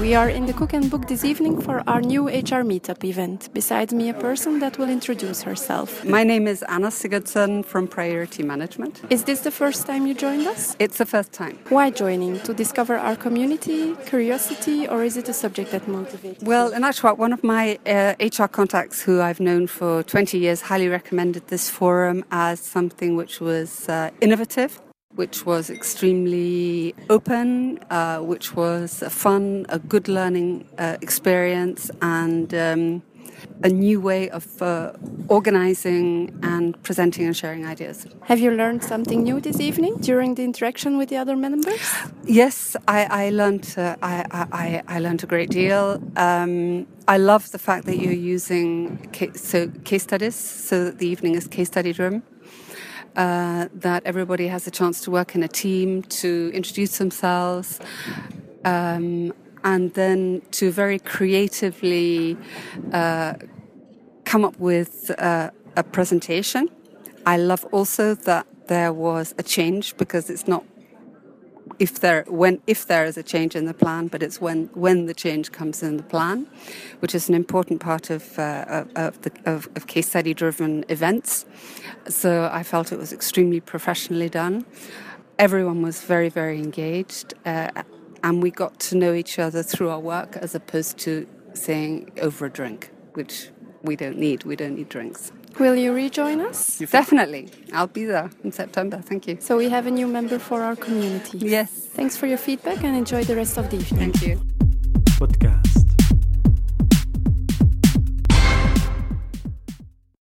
We are in the Cook and Book this evening for our new HR meetup event. Besides me, a person that will introduce herself. My name is Anna Sigurdsson from Priority Management. Is this the first time you joined us? It's the first time. Why joining? To discover our community, curiosity, or is it a subject that motivates? Well, in actual fact, one of my uh, HR contacts who I've known for 20 years highly recommended this forum as something which was uh, innovative. Which was extremely open, uh, which was a fun, a good learning uh, experience, and um, a new way of uh, organizing and presenting and sharing ideas. Have you learned something new this evening during the interaction with the other members? Yes, I, I learned. Uh, I, I, I learned a great deal. Um, I love the fact that you're using case, so case studies, so that the evening is case study driven. Uh, that everybody has a chance to work in a team, to introduce themselves, um, and then to very creatively uh, come up with uh, a presentation. I love also that there was a change because it's not if there when if there is a change in the plan, but it's when when the change comes in the plan, which is an important part of uh, of, the, of, of case study driven events. So I felt it was extremely professionally done. Everyone was very very engaged, uh, and we got to know each other through our work as opposed to saying over a drink, which we don't need. We don't need drinks. Will you rejoin us? Definitely. I'll be there in September. Thank you. So we have a new member for our community. Yes. Thanks for your feedback and enjoy the rest of the evening. Thank you.